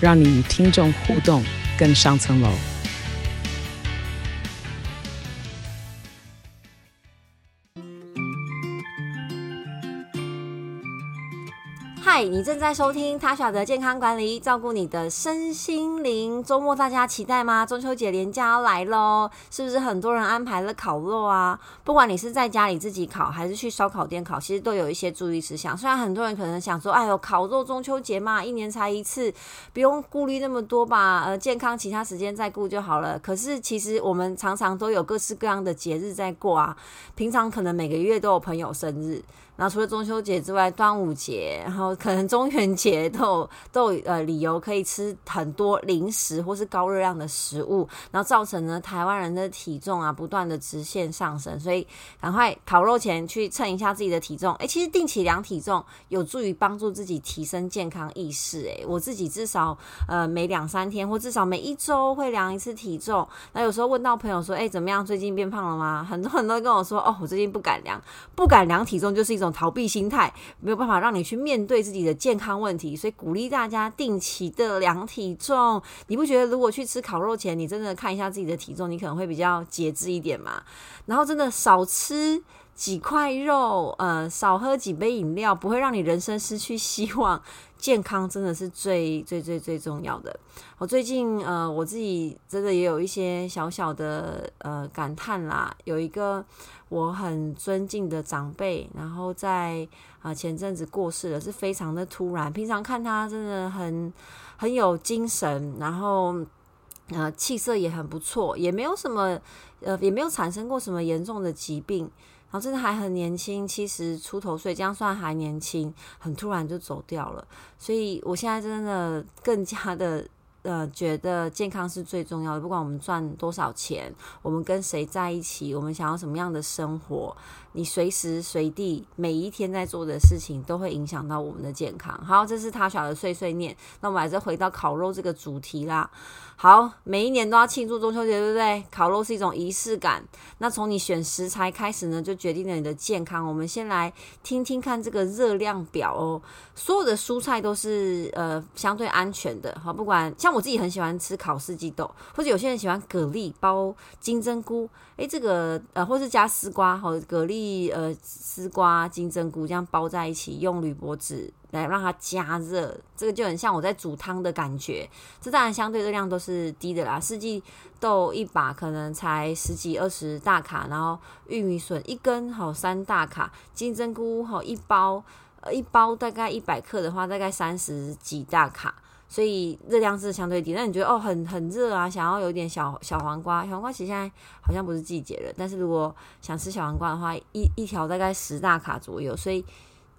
让你与听众互动更上层楼。你正在收听他晓得健康管理，照顾你的身心灵。周末大家期待吗？中秋节连假要来喽，是不是很多人安排了烤肉啊？不管你是在家里自己烤，还是去烧烤店烤，其实都有一些注意事项。虽然很多人可能想说，哎呦，烤肉中秋节嘛，一年才一次，不用顾虑那么多吧？呃，健康其他时间再顾就好了。可是其实我们常常都有各式各样的节日在过啊，平常可能每个月都有朋友生日。然后除了中秋节之外，端午节，然后可可能中元节都有都有呃理由可以吃很多零食或是高热量的食物，然后造成呢台湾人的体重啊不断的直线上升，所以赶快烤肉前去称一下自己的体重。诶，其实定期量体重有助于帮助自己提升健康意识。诶，我自己至少呃每两三天或至少每一周会量一次体重。那有时候问到朋友说，诶，怎么样？最近变胖了吗？很多人都跟我说，哦，我最近不敢量，不敢量体重就是一种。逃避心态没有办法让你去面对自己你的健康问题，所以鼓励大家定期的量体重。你不觉得如果去吃烤肉前，你真的看一下自己的体重，你可能会比较节制一点嘛？然后真的少吃几块肉，呃，少喝几杯饮料，不会让你人生失去希望。健康真的是最最最最重要的。我最近呃，我自己真的也有一些小小的呃感叹啦。有一个我很尊敬的长辈，然后在啊前阵子过世了，是非常的突然。平常看他真的很很有精神，然后呃气色也很不错，也没有什么呃也没有产生过什么严重的疾病。然后真的还很年轻，七十出头岁，这样算还年轻，很突然就走掉了。所以我现在真的更加的呃，觉得健康是最重要的。不管我们赚多少钱，我们跟谁在一起，我们想要什么样的生活，你随时随地每一天在做的事情，都会影响到我们的健康。好，这是他小的碎碎念。那我们还是回到烤肉这个主题啦。好，每一年都要庆祝中秋节，对不对？烤肉是一种仪式感。那从你选食材开始呢，就决定了你的健康。我们先来听听看这个热量表哦。所有的蔬菜都是呃相对安全的，好，不管像我我自己很喜欢吃烤四季豆，或者有些人喜欢蛤蜊包金针菇，诶，这个呃或是加丝瓜，好，蛤蜊呃丝瓜金针菇这样包在一起，用铝箔纸。来让它加热，这个就很像我在煮汤的感觉。这当然相对热量都是低的啦。四季豆一把可能才十几二十大卡，然后玉米笋一根好三大卡，金针菇好一包，一包大概一百克的话，大概三十几大卡，所以热量是相对低。那你觉得哦很很热啊，想要有点小小黄瓜，小黄瓜其实现在好像不是季节了，但是如果想吃小黄瓜的话，一一条大概十大卡左右，所以。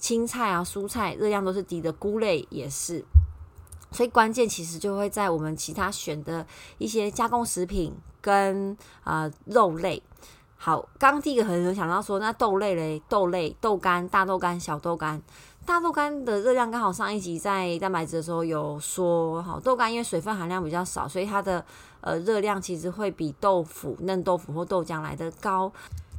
青菜啊，蔬菜热量都是低的，菇类也是，所以关键其实就会在我们其他选的一些加工食品跟啊肉类。好，刚刚第一个可能有想到说，那豆类嘞，豆类豆干、大豆干、小豆干，大豆干的热量刚好上一集在蛋白质的时候有说，好豆干因为水分含量比较少，所以它的呃热量其实会比豆腐、嫩豆腐或豆浆来的高。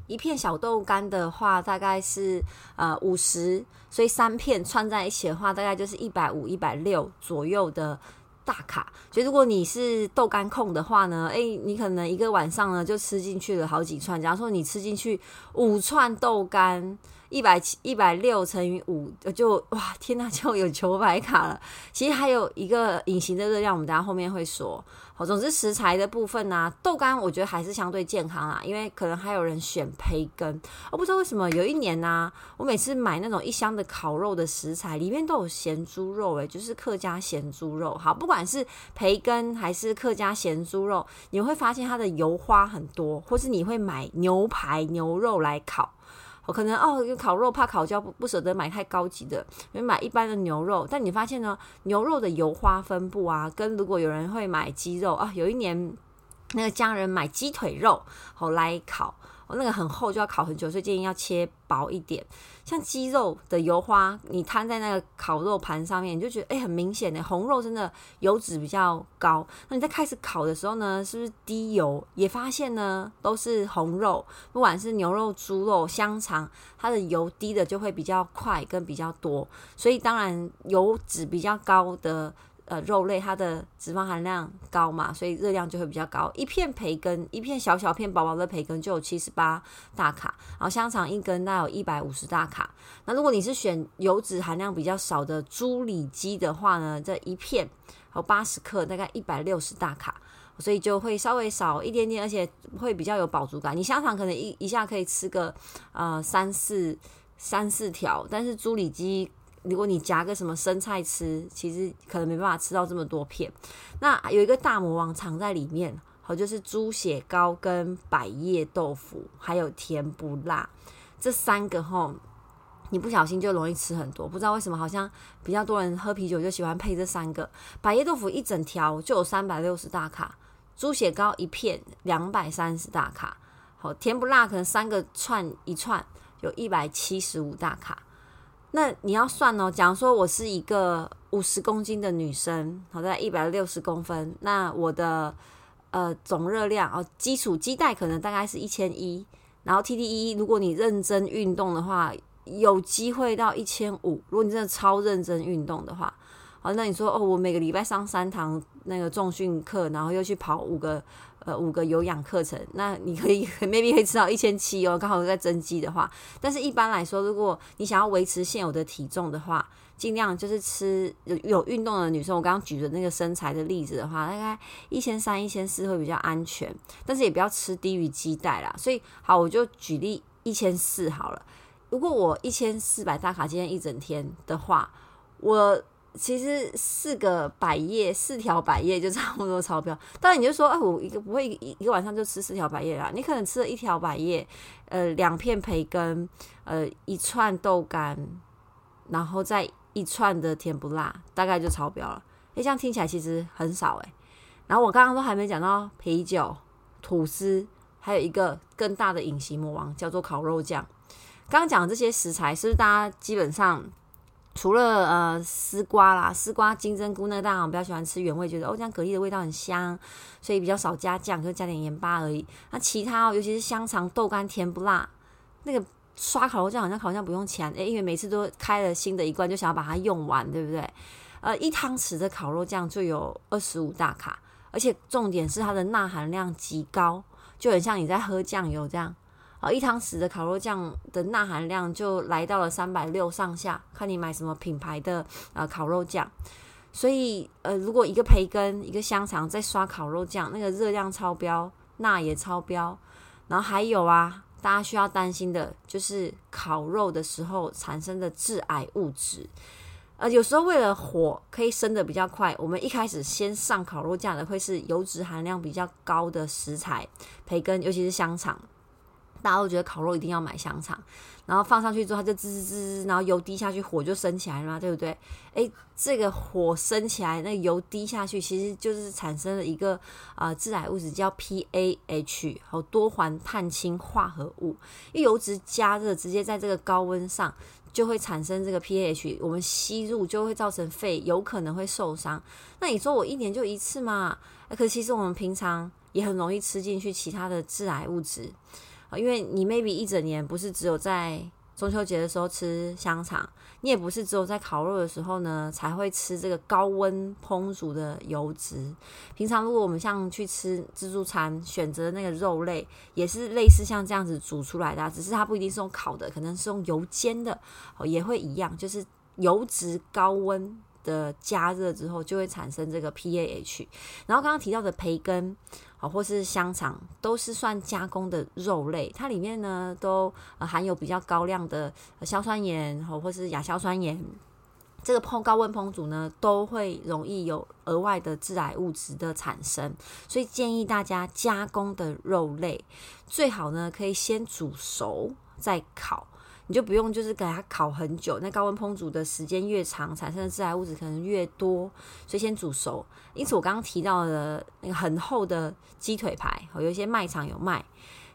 一片小豆干的话，大概是呃五十，所以三片串在一起的话，大概就是一百五、一百六左右的大卡。所以如果你是豆干控的话呢，诶，你可能一个晚上呢就吃进去了好几串。假如说你吃进去五串豆干。一百七一百六乘以五，就哇天呐，就有九百卡了。其实还有一个隐形的热量，我们等下后面会说。好，总之食材的部分呢，豆干我觉得还是相对健康啦，因为可能还有人选培根。我不知道为什么有一年呢，我每次买那种一箱的烤肉的食材，里面都有咸猪肉，诶，就是客家咸猪肉。好，不管是培根还是客家咸猪肉，你会发现它的油花很多，或是你会买牛排牛肉来烤。我可能哦，有烤肉怕烤焦，不不舍得买太高级的，因为买一般的牛肉。但你发现呢，牛肉的油花分布啊，跟如果有人会买鸡肉啊，有一年那个家人买鸡腿肉好来烤。那个很厚，就要烤很久，所以建议要切薄一点。像鸡肉的油花，你摊在那个烤肉盘上面，你就觉得哎，很明显的红肉真的油脂比较高。那你在开始烤的时候呢，是不是低油？也发现呢，都是红肉，不管是牛肉、猪肉、香肠，它的油低的就会比较快跟比较多。所以当然油脂比较高的。呃，肉类它的脂肪含量高嘛，所以热量就会比较高。一片培根，一片小小片薄薄的培根就有七十八大卡，然后香肠一根大概有一百五十大卡。那如果你是选油脂含量比较少的猪里脊的话呢，这一片有八十克，大概一百六十大卡，所以就会稍微少一点点，而且会比较有饱足感。你香肠可能一一下可以吃个呃三四三四条，但是猪里脊。如果你夹个什么生菜吃，其实可能没办法吃到这么多片。那有一个大魔王藏在里面，好，就是猪血糕跟百叶豆腐，还有甜不辣这三个吼，你不小心就容易吃很多。不知道为什么，好像比较多人喝啤酒就喜欢配这三个。百叶豆腐一整条就有三百六十大卡，猪血糕一片两百三十大卡，好，甜不辣可能三个串一串有一百七十五大卡。那你要算哦，假如说我是一个五十公斤的女生，好在一百六十公分，那我的呃总热量哦，基础基带可能大概是一千一，然后 TDE 如果你认真运动的话，有机会到一千五。如果你真的超认真运动的话，好，那你说哦，我每个礼拜上三堂那个重训课，然后又去跑五个。五个有氧课程，那你可以 maybe 可以吃到一千七哦，刚好在增肌的话。但是一般来说，如果你想要维持现有的体重的话，尽量就是吃有有运动的女生，我刚刚举的那个身材的例子的话，大概一千三、一千四会比较安全，但是也不要吃低于鸡蛋啦。所以好，我就举例一千四好了。如果我一千四百大卡今天一整天的话，我。其实四个百叶，四条百叶就差不多超标。当然你就说，哎，我一个不会一一个晚上就吃四条百叶啦。你可能吃了一条百叶，呃，两片培根，呃，一串豆干，然后再一串的甜不辣，大概就超标了。哎，这样听起来其实很少哎。然后我刚刚都还没讲到啤酒、吐司，还有一个更大的隐形魔王叫做烤肉酱。刚刚讲这些食材，是不是大家基本上？除了呃丝瓜啦，丝瓜、金针菇那个大家比较喜欢吃原味，觉得哦这样蛤蜊的味道很香，所以比较少加酱，就加点盐巴而已。那其他哦，尤其是香肠、豆干、甜不辣，那个刷烤肉酱好像好像不用钱诶，因为每次都开了新的一罐，就想要把它用完，对不对？呃，一汤匙的烤肉酱就有二十五大卡，而且重点是它的钠含量极高，就很像你在喝酱油这样。啊，一汤匙的烤肉酱的钠含量就来到了三百六上下，看你买什么品牌的呃烤肉酱。所以呃，如果一个培根、一个香肠再刷烤肉酱，那个热量超标，钠也超标。然后还有啊，大家需要担心的就是烤肉的时候产生的致癌物质。呃，有时候为了火可以升的比较快，我们一开始先上烤肉酱的会是油脂含量比较高的食材，培根，尤其是香肠。大家都觉得烤肉一定要买香肠，然后放上去之后它就滋滋滋，然后油滴下去，火就升起来了嘛，对不对？诶，这个火升起来，那油滴下去，其实就是产生了一个啊致癌物质叫 PAH，好多环碳氢化合物。因为油脂加热，直接在这个高温上就会产生这个 PAH，我们吸入就会造成肺有可能会受伤。那你说我一年就一次嘛？可其实我们平常也很容易吃进去其他的致癌物质。因为你 maybe 一整年不是只有在中秋节的时候吃香肠，你也不是只有在烤肉的时候呢才会吃这个高温烹煮的油脂。平常如果我们像去吃自助餐，选择那个肉类也是类似像这样子煮出来的，只是它不一定是用烤的，可能是用油煎的，也会一样，就是油脂高温的加热之后就会产生这个 PAH。然后刚刚提到的培根。好，或是香肠，都是算加工的肉类，它里面呢都含有比较高量的硝酸盐，或或是亚硝酸盐。这个烹高温烹煮呢，都会容易有额外的致癌物质的产生，所以建议大家加工的肉类最好呢可以先煮熟再烤。你就不用就是给它烤很久。那高温烹煮的时间越长，产生的致癌物质可能越多，所以先煮熟。因此我刚刚提到的那个很厚的鸡腿排，有一些卖场有卖，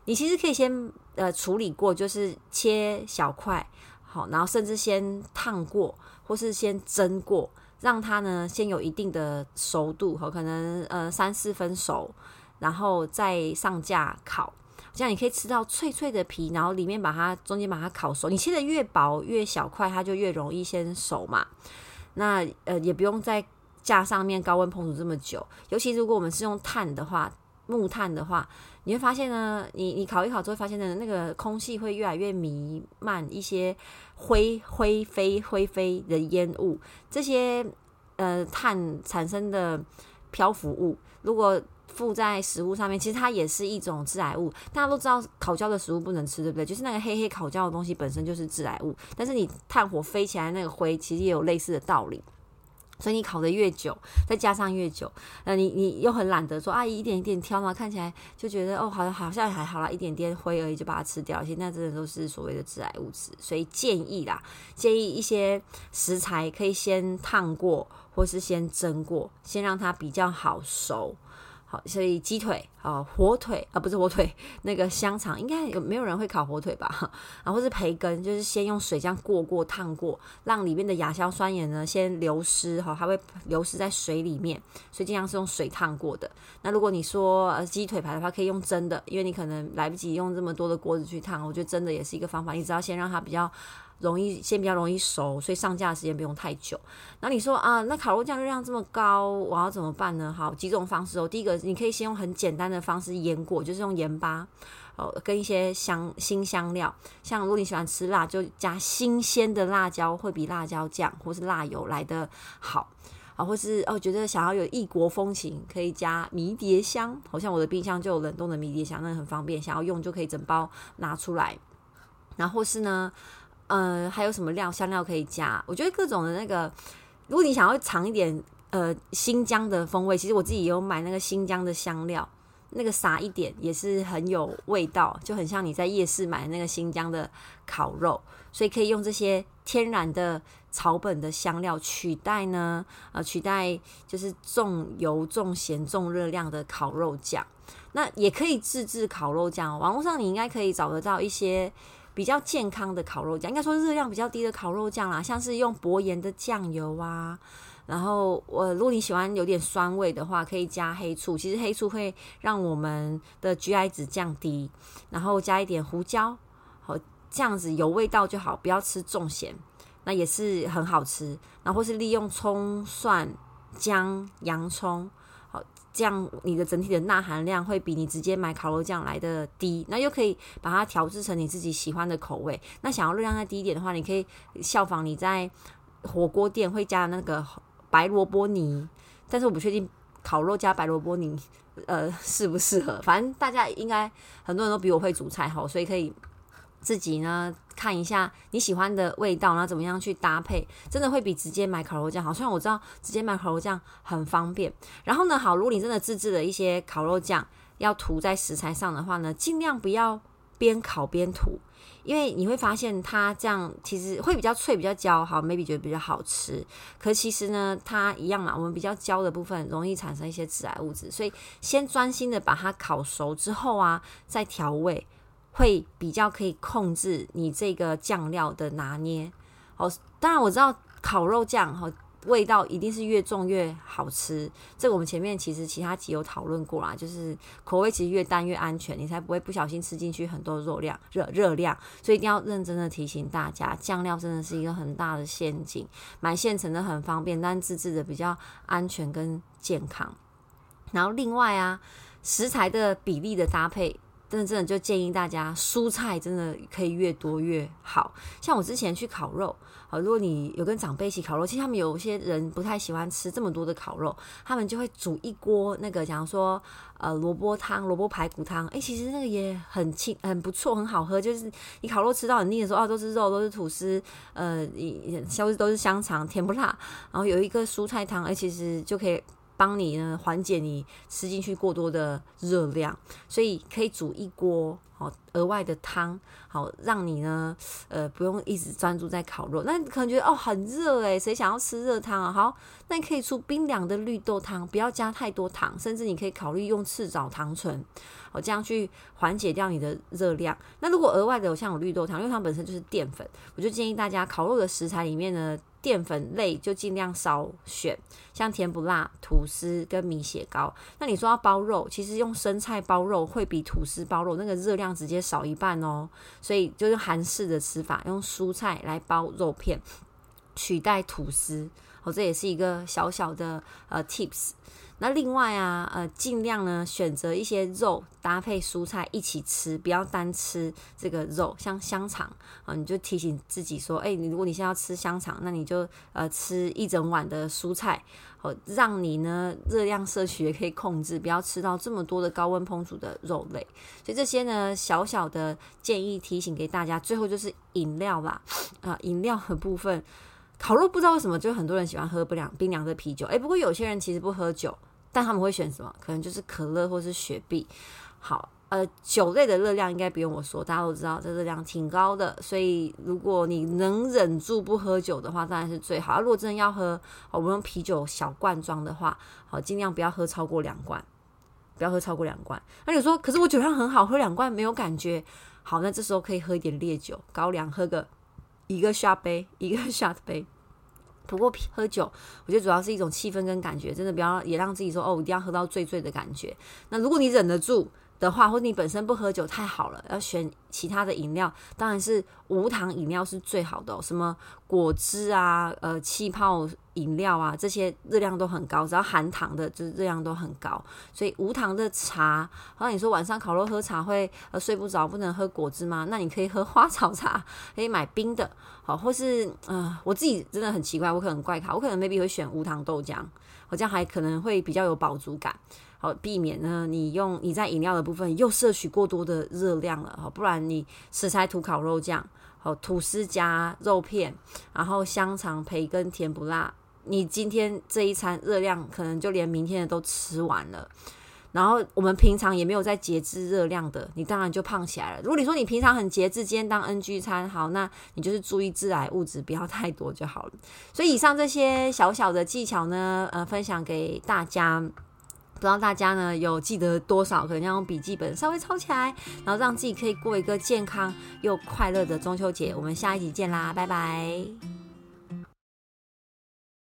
你其实可以先呃处理过，就是切小块，好，然后甚至先烫过，或是先蒸过。让它呢先有一定的熟度，可能呃三四分熟，然后再上架烤，这样你可以吃到脆脆的皮，然后里面把它中间把它烤熟。你切的越薄越小块，它就越容易先熟嘛。那呃也不用在架上面高温烹煮这么久，尤其如果我们是用炭的话，木炭的话，你会发现呢，你你烤一烤之后，发现呢那个空气会越来越弥漫一些。灰灰飞灰飞的烟雾，这些呃碳产生的漂浮物，如果附在食物上面，其实它也是一种致癌物。大家都知道烤焦的食物不能吃，对不对？就是那个黑黑烤焦的东西本身就是致癌物。但是你炭火飞起来那个灰，其实也有类似的道理。所以你烤的越久，再加上越久，那你你又很懒得说啊，一点一点挑嘛，看起来就觉得哦，好像好像还好啦，一点点灰而已，就把它吃掉。其实那真的都是所谓的致癌物质。所以建议啦，建议一些食材可以先烫过，或是先蒸过，先让它比较好熟。所以鸡腿啊，火腿啊，不是火腿，那个香肠应该有没有人会烤火腿吧？然后是培根，就是先用水这样过过烫过，让里面的亚硝酸盐呢先流失哈，它会流失在水里面，所以尽量是用水烫过的。那如果你说鸡腿排的话，可以用蒸的，因为你可能来不及用这么多的锅子去烫，我觉得蒸的也是一个方法。你只要先让它比较。容易先比较容易熟，所以上架的时间不用太久。那你说啊，那烤肉酱热量这么高，我要怎么办呢？好，几种方式哦。第一个，你可以先用很简单的方式腌过，就是用盐巴哦，跟一些香新香料。像如果你喜欢吃辣，就加新鲜的辣椒，会比辣椒酱或是辣油来的好啊。或是哦，觉得想要有异国风情，可以加迷迭香。好像我的冰箱就有冷冻的迷迭香，那很方便，想要用就可以整包拿出来。然后是呢。呃，还有什么料香料可以加？我觉得各种的那个，如果你想要尝一点呃新疆的风味，其实我自己有买那个新疆的香料，那个撒一点也是很有味道，就很像你在夜市买那个新疆的烤肉，所以可以用这些天然的草本的香料取代呢，呃，取代就是重油、重咸、重热量的烤肉酱。那也可以自制烤肉酱，网络上你应该可以找得到一些。比较健康的烤肉酱，应该说热量比较低的烤肉酱啦，像是用薄盐的酱油啊，然后我如果你喜欢有点酸味的话，可以加黑醋，其实黑醋会让我们的 GI 值降低，然后加一点胡椒，好这样子有味道就好，不要吃重咸，那也是很好吃。然后是利用葱、蒜、姜、洋葱。这样你的整体的钠含量会比你直接买烤肉酱来的低，那又可以把它调制成你自己喜欢的口味。那想要热量再低一点的话，你可以效仿你在火锅店会加那个白萝卜泥，但是我不确定烤肉加白萝卜泥呃适不适合。反正大家应该很多人都比我会煮菜哈，所以可以。自己呢看一下你喜欢的味道，然后怎么样去搭配，真的会比直接买烤肉酱好。虽然我知道直接买烤肉酱很方便，然后呢，好，如果你真的自制了一些烤肉酱要涂在食材上的话呢，尽量不要边烤边涂，因为你会发现它这样其实会比较脆、比较焦，好，maybe 觉得比较好吃。可其实呢，它一样嘛，我们比较焦的部分容易产生一些致癌物质，所以先专心的把它烤熟之后啊，再调味。会比较可以控制你这个酱料的拿捏哦。当然我知道烤肉酱哈味道一定是越重越好吃，这个我们前面其实其他集有讨论过啦，就是口味其实越淡越安全，你才不会不小心吃进去很多肉量热热量。所以一定要认真的提醒大家，酱料真的是一个很大的陷阱，买现成的很方便，但自制的比较安全跟健康。然后另外啊，食材的比例的搭配。真的真的就建议大家，蔬菜真的可以越多越好。像我之前去烤肉，好，如果你有跟长辈一起烤肉，其实他们有些人不太喜欢吃这么多的烤肉，他们就会煮一锅那个，假如说呃萝卜汤、萝卜排骨汤，哎，其实那个也很清很不错，很好喝。就是你烤肉吃到很腻的时候，啊，都是肉，都是吐司，呃，消都是香肠，甜不辣，然后有一个蔬菜汤，哎，其实就可以。帮你呢缓解你吃进去过多的热量，所以可以煮一锅好额外的汤，好让你呢呃不用一直专注在烤肉。那你可能觉得哦很热诶，谁想要吃热汤啊？好，那你可以出冰凉的绿豆汤，不要加太多糖，甚至你可以考虑用赤藻糖醇，哦这样去缓解掉你的热量。那如果额外的有像有绿豆汤，因为它本身就是淀粉，我就建议大家烤肉的食材里面呢。淀粉类就尽量少选，像甜不辣、吐司跟米血糕。那你说要包肉，其实用生菜包肉会比吐司包肉那个热量直接少一半哦。所以就是韩式的吃法，用蔬菜来包肉片，取代吐司。哦，这也是一个小小的呃 tips。那另外啊，呃，尽量呢选择一些肉搭配蔬菜一起吃，不要单吃这个肉。像香肠啊，你就提醒自己说，哎，你如果你现在要吃香肠，那你就呃吃一整碗的蔬菜，哦，让你呢热量摄取也可以控制，不要吃到这么多的高温烹煮的肉类。所以这些呢小小的建议提醒给大家。最后就是饮料啦，啊，饮料的部分。烤肉不知道为什么，就很多人喜欢喝不凉冰凉的啤酒。诶，不过有些人其实不喝酒，但他们会选什么？可能就是可乐或是雪碧。好，呃，酒类的热量应该不用我说，大家都知道这热量挺高的。所以如果你能忍住不喝酒的话，当然是最好。如果真的要喝，我们用啤酒小罐装的话，好，尽量不要喝超过两罐，不要喝超过两罐。那你说，可是我酒量很好，喝两罐没有感觉。好，那这时候可以喝一点烈酒，高粱喝个。一个 shot 杯，一个 shot 杯。不过喝酒，我觉得主要是一种气氛跟感觉，真的不要也让自己说哦，一定要喝到醉醉的感觉。那如果你忍得住的话，或者你本身不喝酒，太好了。要选其他的饮料，当然是无糖饮料是最好的，什么果汁啊、呃气泡饮料啊，这些热量都很高，只要含糖的，就是热量都很高。所以无糖的茶，好像你说晚上烤肉喝茶会呃睡不着，不能喝果汁吗？那你可以喝花草茶，可以买冰的。好，或是呃，我自己真的很奇怪，我可能怪卡，我可能 maybe 会选无糖豆浆，我这样还可能会比较有饱足感，好避免呢你用你在饮料的部分又摄取过多的热量了，好，不然你食材涂烤肉酱，好吐司加肉片，然后香肠、培根、甜不辣，你今天这一餐热量可能就连明天的都吃完了。然后我们平常也没有在节制热量的，你当然就胖起来了。如果你说你平常很节制，今天当 NG 餐好，那你就是注意致癌物质不要太多就好了。所以以上这些小小的技巧呢，呃，分享给大家，不知道大家呢有记得多少？可能要用笔记本稍微抄起来，然后让自己可以过一个健康又快乐的中秋节。我们下一集见啦，拜拜。